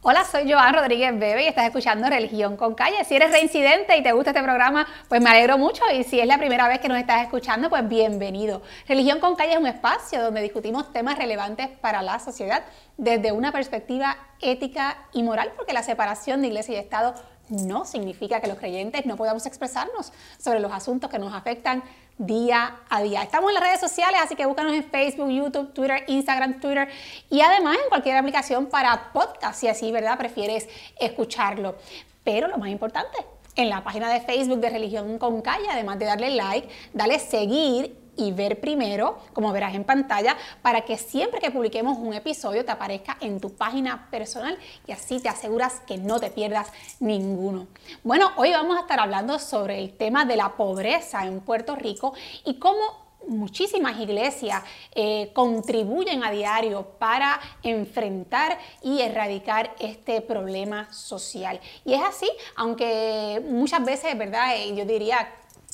Hola, soy Joan Rodríguez Bebe y estás escuchando Religión con Calle. Si eres reincidente y te gusta este programa, pues me alegro mucho y si es la primera vez que nos estás escuchando, pues bienvenido. Religión con Calle es un espacio donde discutimos temas relevantes para la sociedad desde una perspectiva ética y moral, porque la separación de iglesia y Estado no significa que los creyentes no podamos expresarnos sobre los asuntos que nos afectan día a día. Estamos en las redes sociales, así que búscanos en Facebook, YouTube, Twitter, Instagram, Twitter y además en cualquier aplicación para podcast, si así, ¿verdad? Prefieres escucharlo. Pero lo más importante, en la página de Facebook de Religión con Calle, además de darle like, dale seguir y ver primero, como verás en pantalla, para que siempre que publiquemos un episodio te aparezca en tu página personal y así te aseguras que no te pierdas ninguno. Bueno, hoy vamos a estar hablando sobre el tema de la pobreza en Puerto Rico y cómo muchísimas iglesias eh, contribuyen a diario para enfrentar y erradicar este problema social. Y es así, aunque muchas veces, ¿verdad? Eh, yo diría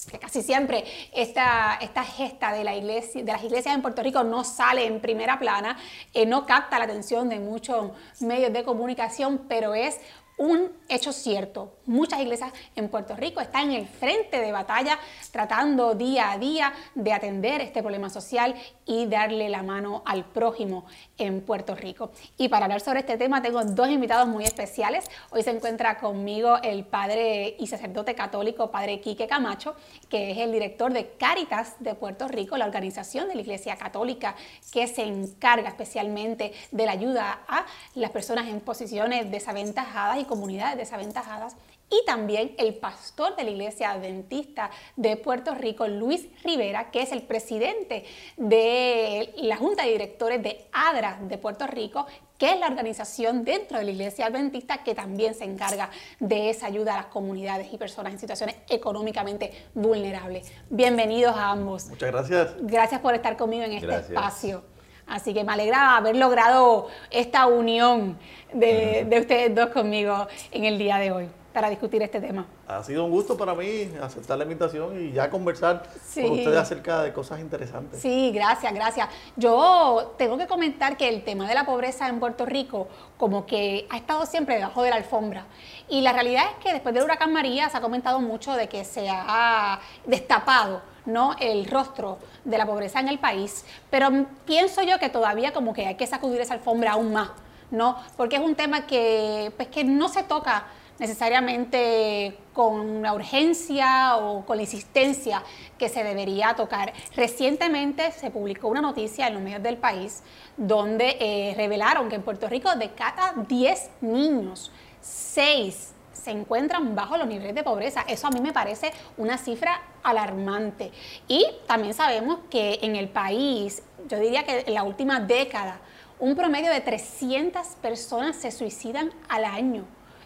que casi siempre esta, esta gesta de, la iglesia, de las iglesias en Puerto Rico no sale en primera plana, eh, no capta la atención de muchos medios de comunicación, pero es un hecho cierto. Muchas iglesias en Puerto Rico están en el frente de batalla tratando día a día de atender este problema social y darle la mano al prójimo en Puerto Rico. Y para hablar sobre este tema tengo dos invitados muy especiales. Hoy se encuentra conmigo el padre y sacerdote católico, padre Quique Camacho, que es el director de Cáritas de Puerto Rico, la organización de la Iglesia Católica que se encarga especialmente de la ayuda a las personas en posiciones desaventajadas y comunidades desaventajadas y también el pastor de la Iglesia Adventista de Puerto Rico, Luis Rivera, que es el presidente de la Junta de Directores de ADRA de Puerto Rico, que es la organización dentro de la Iglesia Adventista que también se encarga de esa ayuda a las comunidades y personas en situaciones económicamente vulnerables. Bienvenidos a ambos. Muchas gracias. Gracias por estar conmigo en este espacio. Así que me alegra haber logrado esta unión de, de ustedes dos conmigo en el día de hoy para discutir este tema. Ha sido un gusto para mí aceptar la invitación y ya conversar con ustedes acerca de cosas interesantes. Sí, gracias, gracias. Yo tengo que comentar que el tema de la pobreza en Puerto Rico como que ha estado siempre debajo de la alfombra. Y la realidad es que después del huracán María se ha comentado mucho de que se ha destapado ¿no? el rostro de la pobreza en el país, pero pienso yo que todavía como que hay que sacudir esa alfombra aún más, ¿no? Porque es un tema que, pues, que no se toca necesariamente con la urgencia o con la insistencia que se debería tocar. Recientemente se publicó una noticia en los medios del país donde eh, revelaron que en Puerto Rico de cada 10 niños, 6 se encuentran bajo los niveles de pobreza. Eso a mí me parece una cifra alarmante. Y también sabemos que en el país, yo diría que en la última década, un promedio de 300 personas se suicidan al año.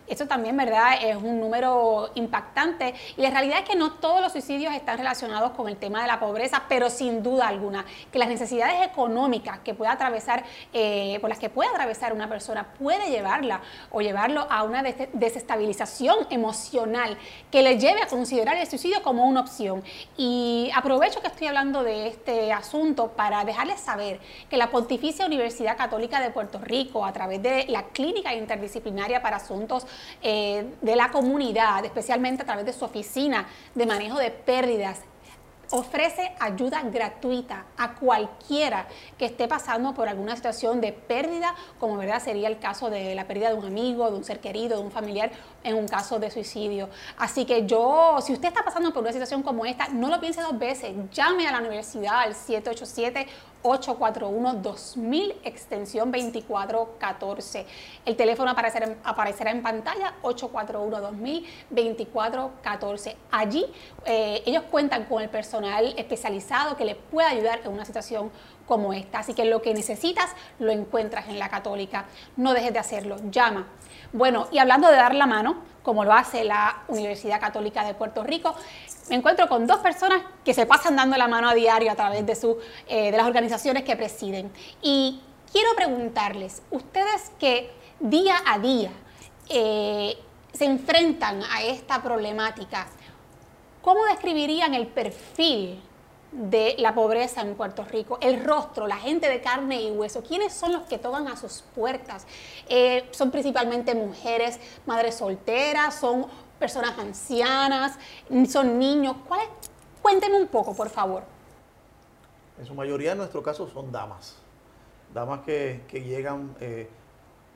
Eso también, ¿verdad? Es un número impactante y la realidad es que no todos los suicidios están relacionados con el tema de la pobreza, pero sin duda alguna que las necesidades económicas que pueda atravesar, eh, por las que puede atravesar una persona, puede llevarla o llevarlo a una desestabilización emocional que le lleve a considerar el suicidio como una opción. Y aprovecho que estoy hablando de este asunto para dejarles saber que la Pontificia Universidad Católica de Puerto Rico, a través de la Clínica Interdisciplinaria para Asuntos eh, de la comunidad, especialmente a través de su oficina de manejo de pérdidas. Ofrece ayuda gratuita a cualquiera que esté pasando por alguna situación de pérdida, como verdad sería el caso de la pérdida de un amigo, de un ser querido, de un familiar, en un caso de suicidio. Así que yo, si usted está pasando por una situación como esta, no lo piense dos veces, llame a la universidad al 787 841-2000, extensión 2414. El teléfono aparecerá, aparecerá en pantalla, 841-2000, 2414. Allí eh, ellos cuentan con el personal especializado que les puede ayudar en una situación como esta. Así que lo que necesitas lo encuentras en la católica. No dejes de hacerlo, llama. Bueno, y hablando de dar la mano, como lo hace la Universidad Católica de Puerto Rico, me encuentro con dos personas que se pasan dando la mano a diario a través de, su, eh, de las organizaciones que presiden. Y quiero preguntarles, ustedes que día a día eh, se enfrentan a esta problemática, ¿cómo describirían el perfil de la pobreza en Puerto Rico, el rostro, la gente de carne y hueso. ¿Quiénes son los que tocan a sus puertas? Eh, son principalmente mujeres, madres solteras, son personas ancianas, son niños. ¿Cuál Cuénteme un poco, por favor. En su mayoría, en nuestro caso, son damas. Damas que, llegan eh,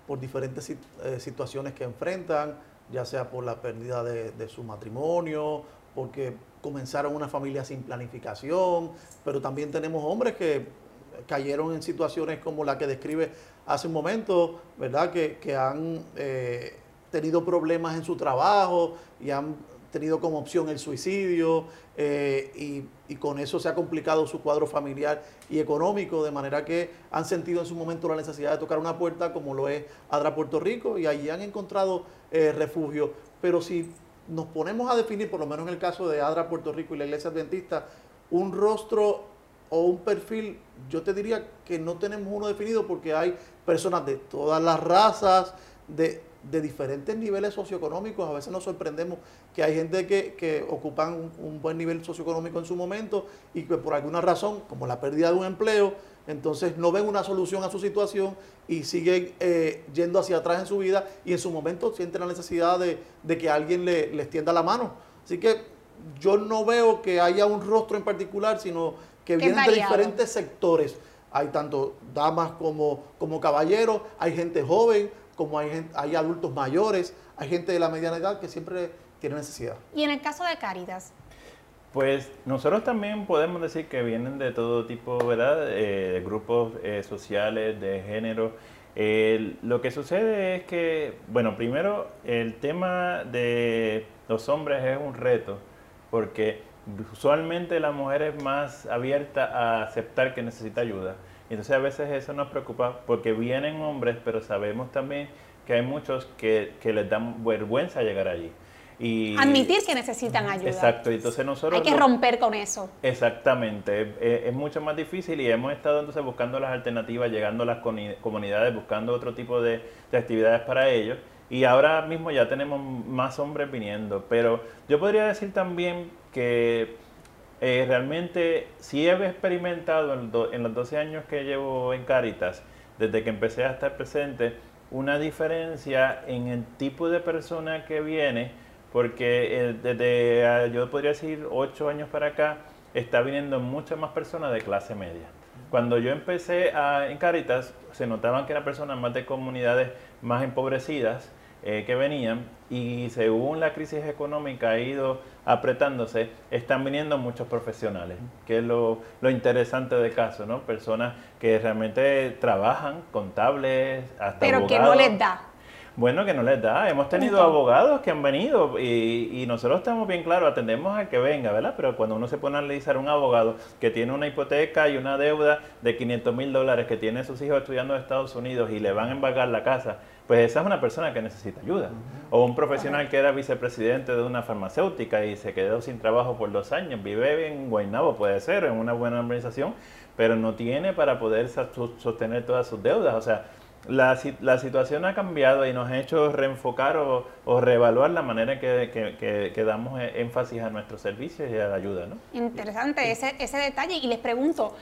por diferentes eh, situaciones que enfrentan, ya sea por la pérdida de su matrimonio, porque comenzaron una familia sin planificación, pero también tenemos hombres que cayeron en situaciones como la que describe hace un momento, ¿verdad? Que, han eh, tenido problemas en su trabajo y han tenido como opción el suicidio eh, y, y, con eso se ha complicado su cuadro familiar y económico, de manera que han sentido en su momento la necesidad de tocar una puerta como lo es Adra Puerto Rico y allí han encontrado eh, refugio. Pero si nos ponemos a definir, por lo menos en el caso de Adra Puerto Rico y la Iglesia Adventista, un rostro o un perfil, yo te diría que no tenemos uno definido porque hay personas de todas las razas, de, diferentes niveles socioeconómicos. A veces nos sorprendemos que hay gente que, que ocupan un, un, buen nivel socioeconómico en su momento y que por alguna razón, como la pérdida de un empleo, entonces no ven una solución a su situación y siguen eh, yendo hacia atrás en su vida y en su momento sienten la necesidad de, que alguien le, les tienda la mano. Así que yo no veo que haya un rostro en particular, sino que vienen de diferentes sectores. Hay tanto damas como, como caballeros, hay gente joven, como hay, hay adultos mayores, hay gente de la mediana edad que siempre tiene necesidad. Y en el caso de Cáritas, pues nosotros también podemos decir que vienen de todo tipo, ¿verdad? Eh, de grupos eh, sociales, de género. lo que sucede es que, bueno, primero el tema de los hombres es un reto, porque usualmente la mujer es más abierta a aceptar que necesita ayuda. Entonces a veces eso nos preocupa porque vienen hombres, pero sabemos también que hay muchos que, que les dan vergüenza llegar allí. Admitir que necesitan ayuda. Exacto, entonces nosotros... Hay que romper con eso. Exactamente, es, mucho más difícil y hemos estado entonces buscando las alternativas, llegando a las comunidades, buscando otro tipo de, actividades para ellos. Y ahora mismo ya tenemos más hombres viniendo, pero yo podría decir también que eh, realmente sí he experimentado en, en, los 12 años que llevo en Caritas, desde que empecé a estar presente, una diferencia en el tipo de persona que viene porque eh, desde, ah, yo podría decir, ocho años para acá, está viniendo muchas más personas de clase media. Cuando yo empecé en Caritas, se notaban que eran personas más de comunidades más empobrecidas eh, que venían y según la crisis económica ha ido apretándose, están viniendo muchos profesionales, que es lo, lo interesante del caso, ¿no? Personas que realmente trabajan, contables, hasta Pero que no les da bueno, que no les da. Hemos tenido abogados que han venido y, nosotros estamos bien claros, atendemos al que venga, ¿verdad? Pero cuando uno se pone a analizar un abogado que tiene una hipoteca y una deuda de 500 mil dólares, que tiene sus hijos estudiando en Estados Unidos y le van a embargar la casa, pues esa es una persona que necesita ayuda. O un profesional que era vicepresidente de una farmacéutica y se quedó sin trabajo por dos años, vive en Guaynabo, puede ser, en una buena organización, pero no tiene para poder sostener todas sus deudas. O sea, la, la, situación ha cambiado y nos ha hecho reenfocar o, o reevaluar la manera en que, que, damos e, énfasis a nuestros servicios y a la ayuda. ¿no? Interesante ese, ese detalle y les pregunto,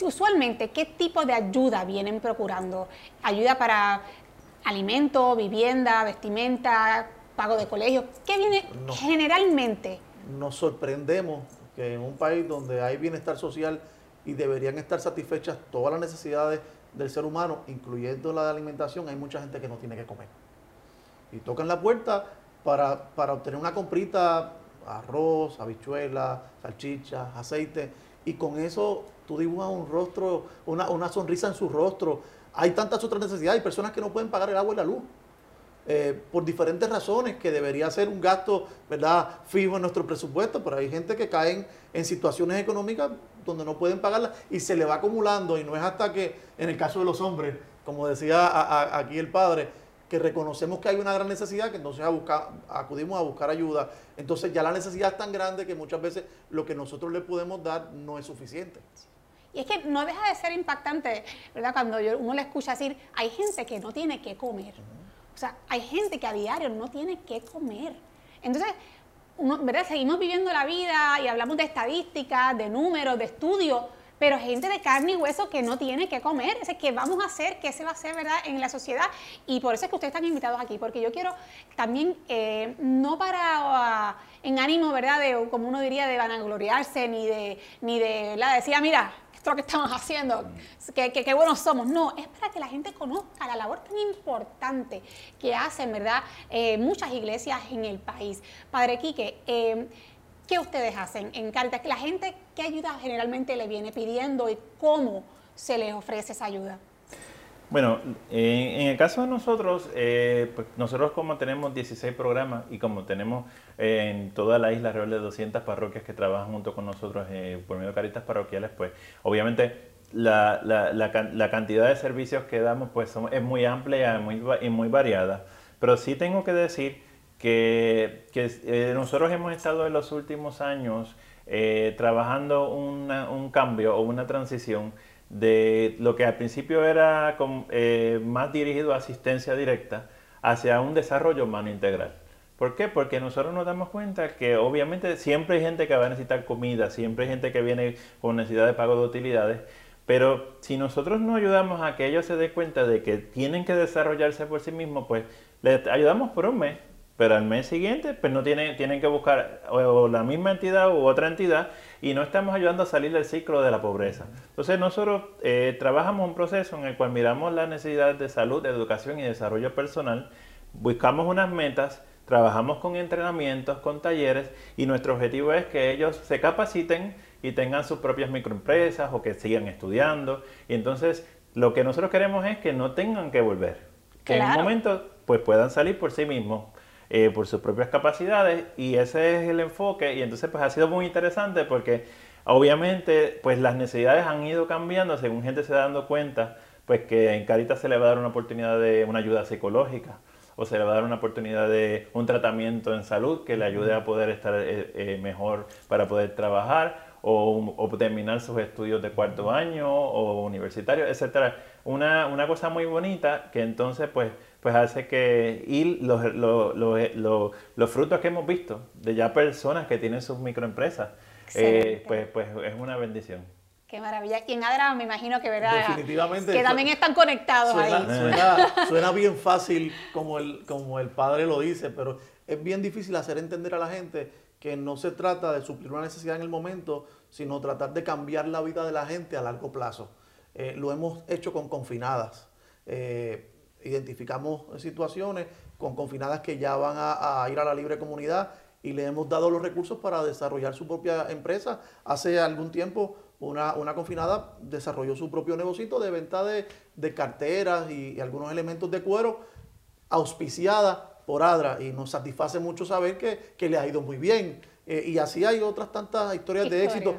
usualmente, ¿qué tipo de ayuda vienen procurando? ¿Ayuda para alimento, vivienda, vestimenta, pago de colegio? ¿Qué viene generalmente? Nos sorprendemos que en un país donde hay bienestar social y deberían estar satisfechas todas las necesidades del ser humano, incluyendo la de alimentación, hay mucha gente que no tiene que comer. Y tocan la puerta para, obtener una comprita, arroz, habichuelas, salchichas, aceite, y con eso tú dibujas un rostro, una, una sonrisa en su rostro. Hay tantas otras necesidades, hay personas que no pueden pagar el agua y la luz. Eh, por diferentes razones, que debería ser un gasto ¿verdad? fijo en nuestro presupuesto, pero hay gente que cae en situaciones económicas donde no pueden pagarla y se le va acumulando y no es hasta que, en el caso de los hombres, como decía aquí el padre, que reconocemos que hay una gran necesidad, que entonces acudimos a buscar ayuda. Entonces ya la necesidad es tan grande que muchas veces lo que nosotros le podemos dar no es suficiente. Y es que no deja de ser impactante, ¿verdad? Cuando uno le escucha decir, hay gente que no tiene que comer. O sea, hay gente que a diario no tiene que comer. Entonces, ¿verdad? Seguimos viviendo la vida y hablamos de estadísticas, de números, de estudios, pero gente de carne y hueso que no tiene que comer. Es ¿qué vamos a hacer? ¿Qué se va a hacer, verdad, en la sociedad? Y por eso es que ustedes están invitados aquí, porque yo quiero también, eh, no para, en ánimo, ¿verdad?, de, como uno diría, de vanagloriarse, ni de, ni de, la decía, mira, esto que estamos haciendo, qué que, buenos somos. No, es para que la gente conozca la labor tan importante que hacen, ¿verdad?, eh, muchas iglesias en el país. Padre Quique, eh, ¿Qué ustedes hacen en Caritas? Que la gente, ¿qué ayuda generalmente le viene pidiendo y cómo se les ofrece esa ayuda? Bueno, en, el caso de nosotros, eh, pues nosotros como tenemos 16 programas y como tenemos eh, en toda la isla alrededor de 200 parroquias que trabajan junto con nosotros eh, por medio de caritas parroquiales, pues obviamente la, la, la, cantidad de servicios que damos pues es muy amplia muy, y muy variada. Pero sí tengo que decir que, eh, nosotros hemos estado en los últimos años eh, trabajando un cambio o una transición de lo que al principio era eh, más dirigido a asistencia directa hacia un desarrollo humano integral. ¿Por qué? Porque nosotros nos damos cuenta que obviamente siempre hay gente que va a necesitar comida, siempre hay gente que viene con necesidad de pago de utilidades, pero si nosotros no ayudamos a que ellos se den cuenta de que tienen que desarrollarse por sí mismos, pues les ayudamos por un mes, pero al mes siguiente pues no tienen, tienen que buscar o, la misma entidad u otra entidad y no estamos ayudando a salir del ciclo de la pobreza. Entonces nosotros eh, trabajamos un proceso en el cual miramos las necesidades de salud, de educación y desarrollo personal, buscamos unas metas, trabajamos con entrenamientos, con talleres y nuestro objetivo es que ellos se capaciten y tengan sus propias microempresas o que sigan estudiando. Y entonces lo que nosotros queremos es que no tengan que volver, que en un momento pues puedan salir por sí mismos eh, por sus propias capacidades y ese es el enfoque y entonces pues ha sido muy interesante porque obviamente pues las necesidades han ido cambiando según gente se va dando cuenta pues que en Caritas se le va a dar una oportunidad de una ayuda psicológica o se le va a dar una oportunidad de un tratamiento en salud que le ayude a poder estar eh, eh, mejor para poder trabajar o, terminar sus estudios de cuarto año o universitario, etcétera. Una, una cosa muy bonita que entonces pues pues hace que y los, los, los, frutos que hemos visto de ya personas que tienen sus microempresas, eh, pues, pues es una bendición. Qué maravilla. Y en Adra me imagino que, ¿verdad? Definitivamente. Que también están conectados ahí. Suena, suena, bien fácil como el, como el padre lo dice, pero es bien difícil hacer entender a la gente que no se trata de suplir una necesidad en el momento, sino tratar de cambiar la vida de la gente a largo plazo. Eh, lo hemos hecho con confinadas. Eh, identificamos situaciones con confinadas que ya van a, ir a la libre comunidad y le hemos dado los recursos para desarrollar su propia empresa. Hace algún tiempo una, confinada desarrolló su propio negocio de venta de, carteras y, algunos elementos de cuero auspiciada por ADRA y nos satisface mucho saber que, le ha ido muy bien. Eh, y así hay otras tantas historias de éxito,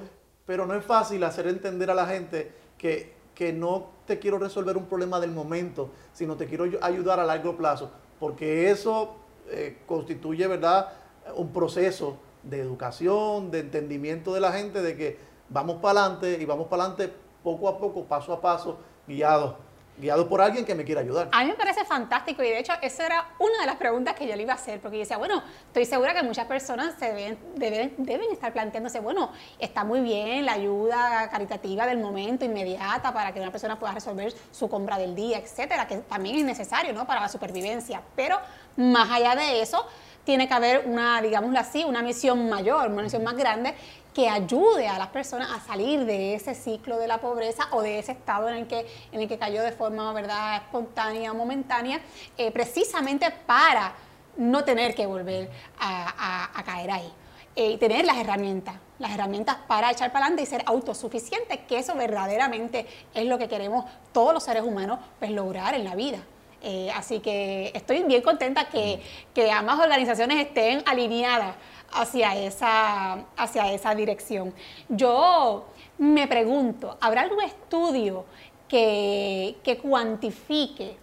pero no es fácil hacer entender a la gente que que no te quiero resolver un problema del momento, sino te quiero ayudar a largo plazo, porque eso eh, constituye, ¿verdad?, un proceso de educación, de entendimiento de la gente, de que vamos para adelante y vamos para adelante poco a poco, paso a paso, guiados guiado por alguien que me quiera ayudar. A mí me parece fantástico y de hecho esa era una de las preguntas que yo le iba a hacer, porque yo decía, bueno, estoy segura que muchas personas se deben, deben, deben estar planteándose, bueno, está muy bien la ayuda caritativa del momento, inmediata, para que una persona pueda resolver su compra del día, etcétera, que también es necesario, ¿no?, para la supervivencia, pero más allá de eso, tiene que haber una, digámoslo así, una misión mayor, una misión más grande que ayude a las personas a salir de ese ciclo de la pobreza o de ese estado en el que, en el que cayó de forma ¿verdad? espontánea, momentánea, eh, precisamente para no tener que volver a, caer ahí. Eh, y tener las herramientas, las herramientas para echar para adelante y ser autosuficientes, que eso verdaderamente es lo que queremos todos los seres humanos pues, lograr en la vida. Eh, así que estoy bien contenta que, que ambas organizaciones estén alineadas hacia esa, hacia esa dirección. Yo me pregunto, ¿habrá algún estudio que, cuantifique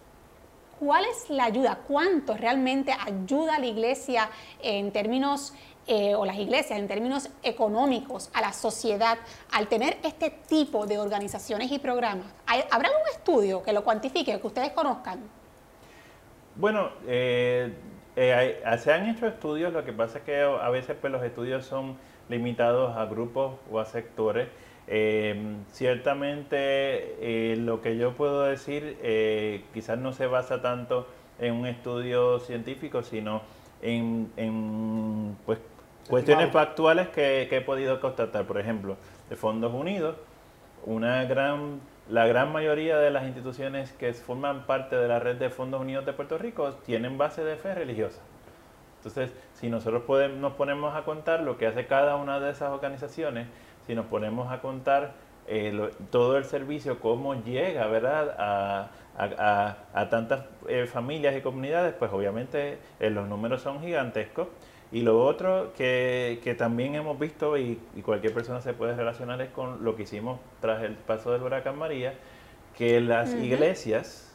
cuál es la ayuda, cuánto realmente ayuda a la iglesia en términos, eh, o las iglesias en términos económicos, a la sociedad, al tener este tipo de organizaciones y programas? ¿Habrá algún estudio que lo cuantifique, que ustedes conozcan? Bueno, eh, eh, se han hecho estudios, lo que pasa es que a veces pues, los estudios son limitados a grupos o a sectores. Eh, ciertamente eh, lo que yo puedo decir quizás no se basa tanto en un estudio científico, sino en, pues, cuestiones factuales que, que he podido constatar. Por ejemplo, de Fondos Unidos, una gran la gran mayoría de las instituciones que forman parte de la red de Fondos Unidos de Puerto Rico tienen base de fe religiosa. Entonces, si nosotros podemos, nos ponemos a contar lo que hace cada una de esas organizaciones, si nos ponemos a contar eh, todo el servicio, cómo llega ¿verdad? A, tantas eh, familias y comunidades, pues obviamente eh, los números son gigantescos. Y lo otro que, que también hemos visto y, cualquier persona se puede relacionar es con lo que hicimos tras el paso del huracán María, que las iglesias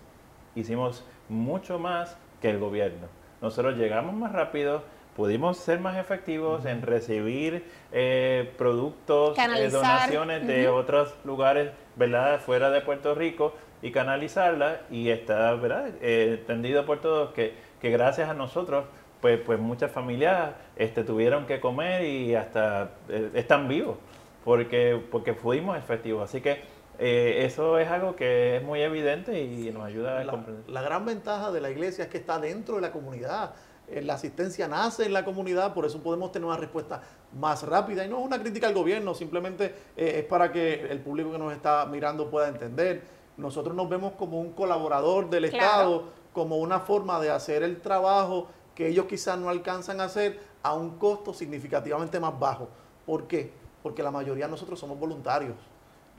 hicimos mucho más que el gobierno. Nosotros llegamos más rápido, pudimos ser más efectivos en recibir eh, productos, eh, donaciones de otros lugares, ¿verdad?, fuera de Puerto Rico y canalizarla y está, ¿verdad?, eh, entendido por todos que, que gracias a nosotros pues, pues muchas familias este, tuvieron que comer y hasta eh, están vivos porque, porque fuimos efectivos. Así que eh, eso es algo que es muy evidente y nos ayuda a comprender. La gran ventaja de la iglesia es que está dentro de la comunidad. Eh, la asistencia nace en la comunidad, por eso podemos tener una respuesta más rápida. Y no es una crítica al gobierno, simplemente es para que el público que nos está mirando pueda entender. Nosotros nos vemos como un colaborador del Estado, como una forma de hacer el trabajo que ellos quizás no alcanzan a hacer a un costo significativamente más bajo. ¿Por qué? Porque la mayoría de nosotros somos voluntarios.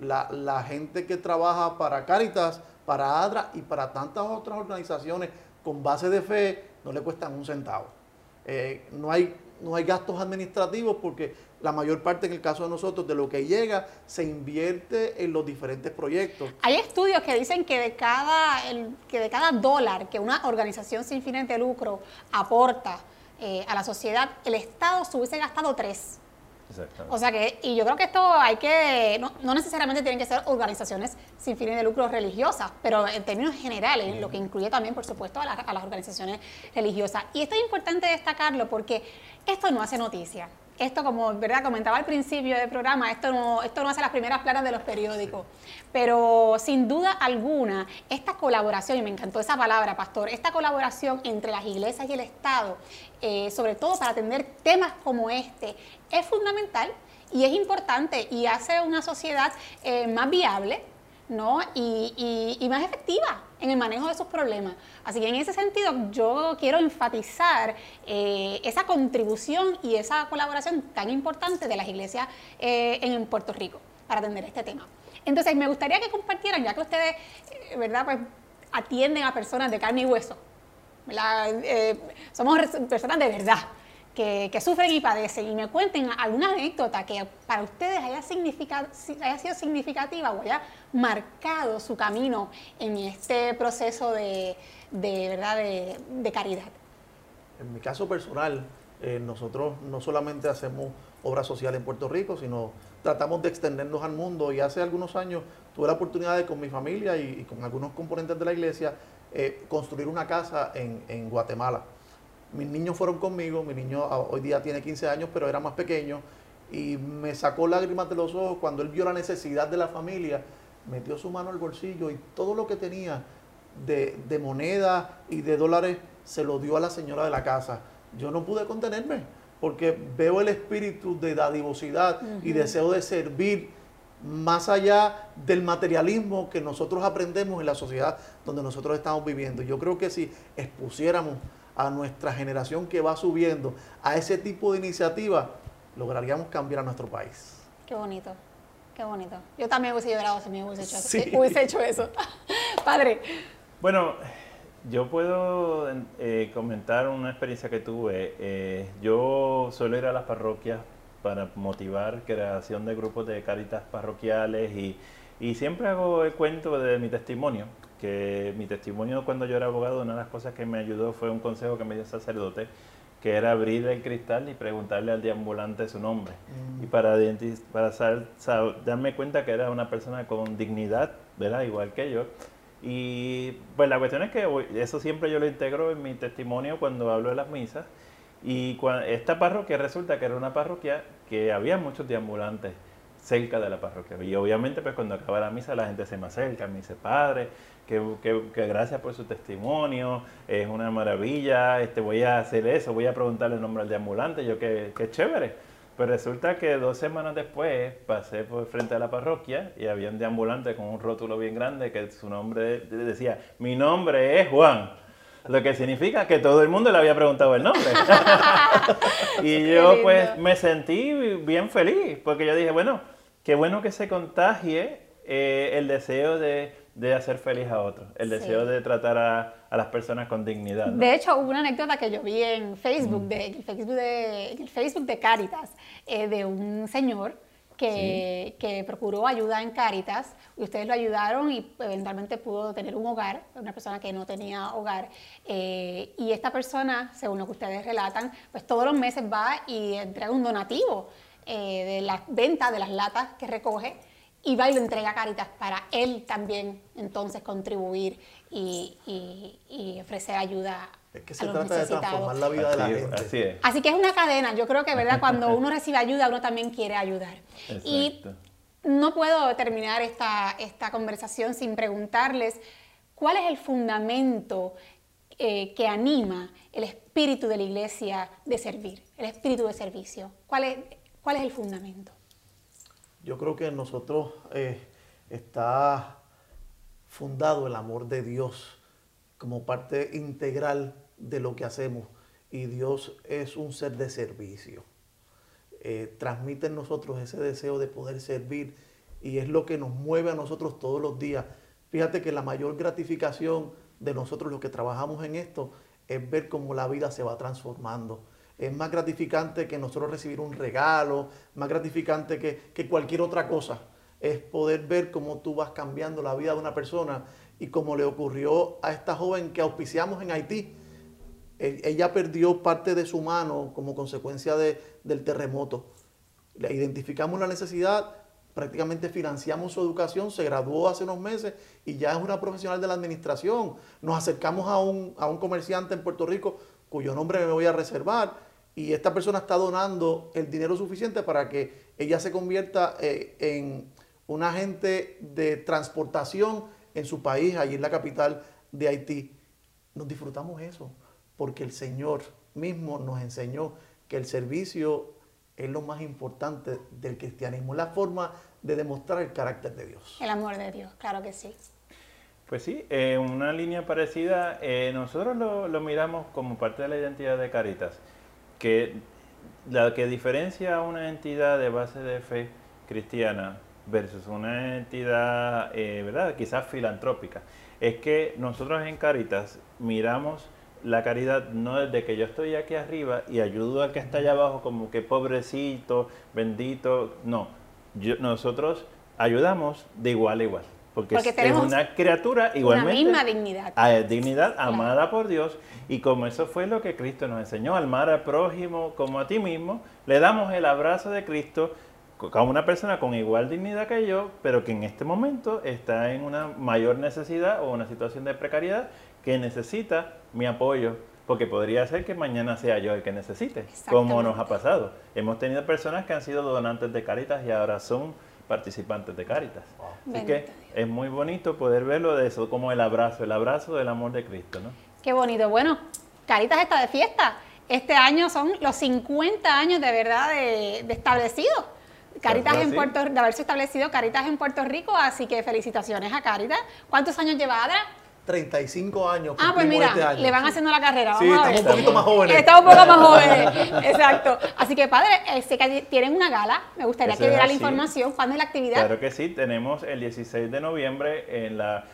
La, gente que trabaja para Caritas, para ADRA y para tantas otras organizaciones con base de fe no le cuestan un centavo. Eh, no, hay, no hay gastos administrativos porque la mayor parte en el caso de nosotros de lo que llega se invierte en los diferentes proyectos. Hay estudios que dicen que de cada, que de cada dólar que una organización sin fines de lucro aporta eh, a la sociedad, el Estado se hubiese gastado tres. O sea que, y yo creo que esto hay que, no, necesariamente tienen que ser organizaciones sin fines de lucro religiosas, pero en términos generales, lo que incluye también, por supuesto, a, a las organizaciones religiosas. Y esto es importante destacarlo porque esto no hace noticia esto como verdad comentaba al principio del programa, esto no, esto no hace las primeras planas de los periódicos, pero sin duda alguna, esta colaboración, y me encantó esa palabra, pastor, esta colaboración entre las iglesias y el Estado, eh, sobre todo para atender temas como este, es fundamental y es importante y hace una sociedad eh, más viable ¿no? y más efectiva en el manejo de sus problemas. Así que en ese sentido yo quiero enfatizar eh, esa contribución y esa colaboración tan importante de las iglesias eh, en Puerto Rico para atender este tema. Entonces me gustaría que compartieran, ya que ustedes, eh, ¿verdad? Pues atienden a personas de carne y hueso, somos personas de verdad que, sufren y padecen y me cuenten alguna anécdota que para ustedes haya, haya sido significativa o haya marcado su camino en este proceso de, ¿verdad? De, caridad. En mi caso personal, eh, nosotros no solamente hacemos obra social en Puerto Rico, sino tratamos de extendernos al mundo y hace algunos años tuve la oportunidad de con mi familia y, con algunos componentes de la iglesia eh, construir una casa en, en Guatemala mis niños fueron conmigo, mi niño hoy día tiene 15 años, pero era más pequeño, y me sacó lágrimas de los ojos cuando él vio la necesidad de la familia, metió su mano al bolsillo y todo lo que tenía de, de moneda y de dólares se lo dio a la señora de la casa. Yo no pude contenerme, porque veo el espíritu de dadivosidad y deseo de servir más allá del materialismo que nosotros aprendemos en la sociedad donde nosotros estamos viviendo. Yo creo que si expusiéramos a nuestra generación que va subiendo a ese tipo de iniciativa, lograríamos cambiar a nuestro país. Qué bonito, qué bonito. Yo también hubiese llorado si me hubiese hecho, eso. hubiese hecho eso. Padre. Bueno, yo puedo eh, comentar una experiencia que tuve. Eh, yo suelo ir a las parroquias para motivar creación de grupos de caritas parroquiales y, y siempre hago el cuento de mi testimonio que mi testimonio cuando yo era abogado, una de las cosas que me ayudó fue un consejo que me dio el sacerdote, que era abrir el cristal y preguntarle al deambulante su nombre. Mm. Y para, para darme cuenta que era una persona con dignidad, ¿verdad? Igual que yo. Y pues la cuestión es que eso siempre yo lo integro en mi testimonio cuando hablo de las misas. Y esta parroquia resulta que era una parroquia que había muchos deambulantes cerca de la parroquia. Y obviamente pues cuando acaba la misa la gente se me acerca, me dice, Padre, que, que, gracias por su testimonio, es una maravilla, este, voy a hacer eso, voy a preguntarle el nombre al deambulante, yo que, que chévere. Pero resulta que dos semanas después pasé por frente a la parroquia y había un deambulante con un rótulo bien grande que su nombre decía, mi nombre es Juan. Lo que significa que todo el mundo le había preguntado el nombre. y yo pues me sentí bien feliz, porque yo dije, bueno, qué bueno que se contagie eh, el deseo de de hacer feliz a otros, el deseo de tratar a, las personas con dignidad. De hecho, hubo una anécdota que yo vi en Facebook, de, en el Facebook de, el Facebook de Caritas, eh, de un señor que, procuró ayuda en Caritas y ustedes lo ayudaron y eventualmente pudo tener un hogar, una persona que no tenía hogar. Eh, y esta persona, según lo que ustedes relatan, pues todos los meses va y entrega un donativo eh, de la venta de las latas que recoge y va y lo entrega a Caritas para él también entonces contribuir y, y, ofrecer ayuda es que se trata de transformar la vida de la gente. Así, es. así que es una cadena. Yo creo que, ¿verdad? Cuando uno recibe ayuda, uno también quiere ayudar. Y no puedo terminar esta, esta conversación sin preguntarles cuál es el fundamento eh, que anima el espíritu de la iglesia de servir, el espíritu de servicio. ¿Cuál es, cuál es el fundamento? Yo creo que en nosotros eh, está fundado el amor de Dios como parte integral de lo que hacemos. Y Dios es un ser de servicio. Eh, transmite en nosotros ese deseo de poder servir y es lo que nos mueve a nosotros todos los días. Fíjate que la mayor gratificación de nosotros los que trabajamos en esto es ver cómo la vida se va transformando es más gratificante que nosotros recibir un regalo, más gratificante que, cualquier otra cosa. Es poder ver cómo tú vas cambiando la vida de una persona y como le ocurrió a esta joven que auspiciamos en Haití. Ella perdió parte de su mano como consecuencia del terremoto. Le identificamos la necesidad, prácticamente financiamos su educación, se graduó hace unos meses y ya es una profesional de la administración. Nos acercamos a un, a un comerciante en Puerto Rico cuyo nombre me voy a reservar y esta persona está donando el dinero suficiente para que ella se convierta eh, en un agente de transportación en su país, allí en la capital de Haití. Nos disfrutamos eso, porque el Señor mismo nos enseñó que el servicio es lo más importante del cristianismo, la forma de demostrar el carácter de Dios. El amor de Dios, claro que sí. Pues sí, eh, una línea parecida, eh, nosotros lo, lo miramos como parte de la identidad de Caritas que la que diferencia a una entidad de base de fe cristiana versus una entidad, eh, ¿verdad? Quizás filantrópica, es que nosotros en Caritas miramos la caridad no desde que yo estoy aquí arriba y ayudo al que está allá abajo como que pobrecito, bendito, no. nosotros ayudamos de igual a igual. Porque, es una criatura igualmente. Una misma dignidad. A, dignidad amada por Dios. Y como eso fue lo que Cristo nos enseñó, amar al prójimo como a ti mismo, le damos el abrazo de Cristo a una persona con igual dignidad que yo, pero que en este momento está en una mayor necesidad o una situación de precariedad que necesita mi apoyo, porque podría ser que mañana sea yo el que necesite, como nos ha pasado. Hemos tenido personas que han sido donantes de Caritas y ahora son participantes de Caritas. Así que es muy bonito poder verlo de eso, como el abrazo, el abrazo del amor de Cristo, ¿no? Qué bonito. Bueno, Caritas está de fiesta. Este año son los 50 años de verdad de, establecido. Caritas en Puerto de haberse establecido Caritas en Puerto Rico, así que felicitaciones a Caritas. ¿Cuántos años lleva Adra? 35 años. Ah, pues mira, este le van haciendo la carrera. sí, estamos un poquito más jóvenes. Estamos un poco más jóvenes, exacto. Así que, padre, eh, sé que tienen una gala. Me gustaría que diera la información. ¿Cuándo es la actividad? Claro que sí, tenemos el 16 de noviembre en la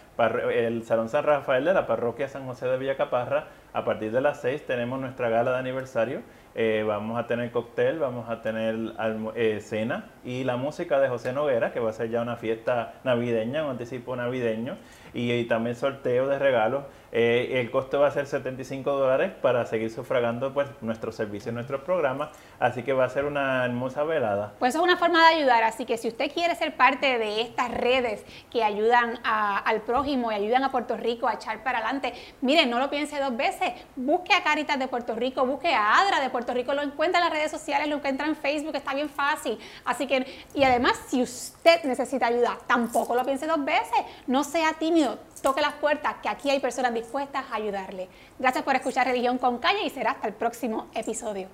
el Salón San Rafael de la Parroquia San José de Villacaparra. A partir de las 6 tenemos nuestra gala de aniversario. Eh, vamos a tener cóctel, vamos a tener eh, cena y la música de José Noguera, que va a ser ya una fiesta navideña, un anticipo navideño, y, también sorteo de regalos. Eh, el costo va a ser 75 dólares para seguir sufragando pues, nuestros servicios, nuestros programas, así que va a ser una hermosa velada. Pues es una forma de ayudar, así que si usted quiere ser parte de estas redes que ayudan al prójimo y ayudan a Puerto Rico a echar para adelante, miren, no lo piense dos veces, busque a Caritas de Puerto Rico, busque a ADRA de Puerto Rico, lo encuentra en las redes sociales, lo encuentra en Facebook, está bien fácil, así que, y además si usted necesita ayuda, tampoco lo piense dos veces, no sea tímido, toque las puertas, que aquí hay personas dispuestas a ayudarle. Gracias por escuchar Religión con Calle y será hasta el próximo episodio.